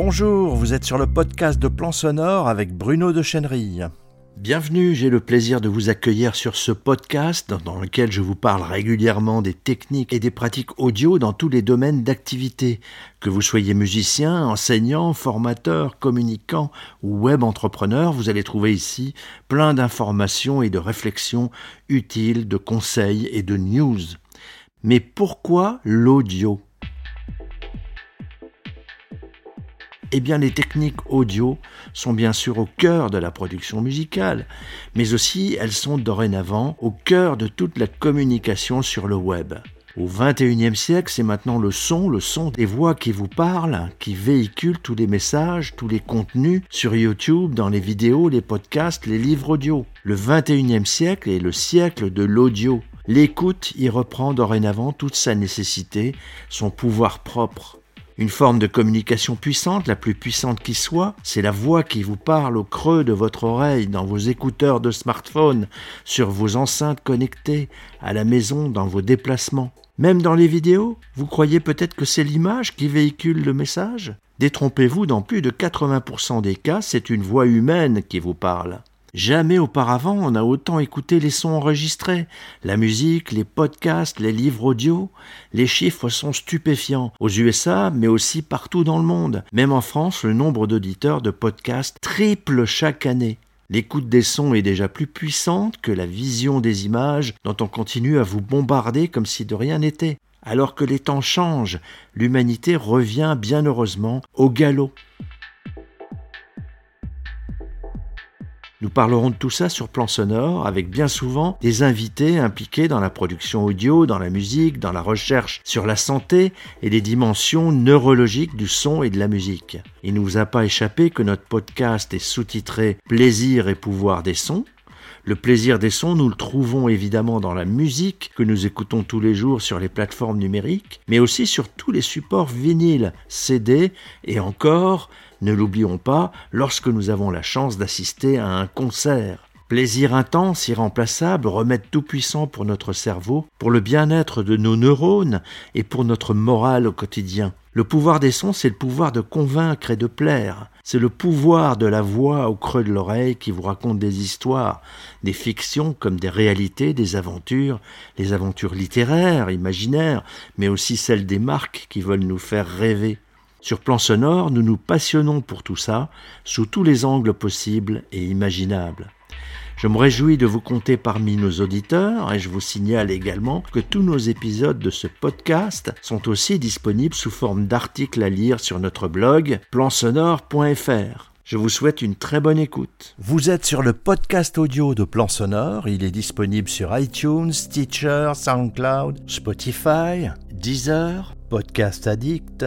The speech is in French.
Bonjour, vous êtes sur le podcast de Plan Sonore avec Bruno de Chenerille. Bienvenue, j'ai le plaisir de vous accueillir sur ce podcast dans lequel je vous parle régulièrement des techniques et des pratiques audio dans tous les domaines d'activité. Que vous soyez musicien, enseignant, formateur, communicant ou web entrepreneur, vous allez trouver ici plein d'informations et de réflexions utiles, de conseils et de news. Mais pourquoi l'audio? Eh bien, les techniques audio sont bien sûr au cœur de la production musicale, mais aussi elles sont dorénavant au cœur de toute la communication sur le web. Au XXIe siècle, c'est maintenant le son, le son des voix qui vous parlent, qui véhiculent tous les messages, tous les contenus sur YouTube, dans les vidéos, les podcasts, les livres audio. Le XXIe siècle est le siècle de l'audio. L'écoute y reprend dorénavant toute sa nécessité, son pouvoir propre. Une forme de communication puissante, la plus puissante qui soit, c'est la voix qui vous parle au creux de votre oreille, dans vos écouteurs de smartphone, sur vos enceintes connectées, à la maison, dans vos déplacements. Même dans les vidéos, vous croyez peut-être que c'est l'image qui véhicule le message? Détrompez-vous, dans plus de 80% des cas, c'est une voix humaine qui vous parle. Jamais auparavant on n'a autant écouté les sons enregistrés, la musique, les podcasts, les livres audio. Les chiffres sont stupéfiants, aux USA, mais aussi partout dans le monde. Même en France, le nombre d'auditeurs de podcasts triple chaque année. L'écoute des sons est déjà plus puissante que la vision des images dont on continue à vous bombarder comme si de rien n'était. Alors que les temps changent, l'humanité revient bien heureusement au galop. Nous parlerons de tout ça sur plan sonore avec bien souvent des invités impliqués dans la production audio, dans la musique, dans la recherche sur la santé et les dimensions neurologiques du son et de la musique. Il ne vous a pas échappé que notre podcast est sous-titré Plaisir et pouvoir des sons. Le plaisir des sons, nous le trouvons évidemment dans la musique que nous écoutons tous les jours sur les plateformes numériques, mais aussi sur tous les supports vinyles, CD et encore ne l'oublions pas lorsque nous avons la chance d'assister à un concert. Plaisir intense, irremplaçable, remède tout-puissant pour notre cerveau, pour le bien-être de nos neurones et pour notre morale au quotidien. Le pouvoir des sons, c'est le pouvoir de convaincre et de plaire. C'est le pouvoir de la voix au creux de l'oreille qui vous raconte des histoires, des fictions comme des réalités, des aventures, les aventures littéraires, imaginaires, mais aussi celles des marques qui veulent nous faire rêver. Sur plan sonore, nous nous passionnons pour tout ça, sous tous les angles possibles et imaginables. Je me réjouis de vous compter parmi nos auditeurs et je vous signale également que tous nos épisodes de ce podcast sont aussi disponibles sous forme d'articles à lire sur notre blog plansonore.fr. Je vous souhaite une très bonne écoute. Vous êtes sur le podcast audio de Plan Sonore. Il est disponible sur iTunes, Stitcher, SoundCloud, Spotify, Deezer, Podcast Addict,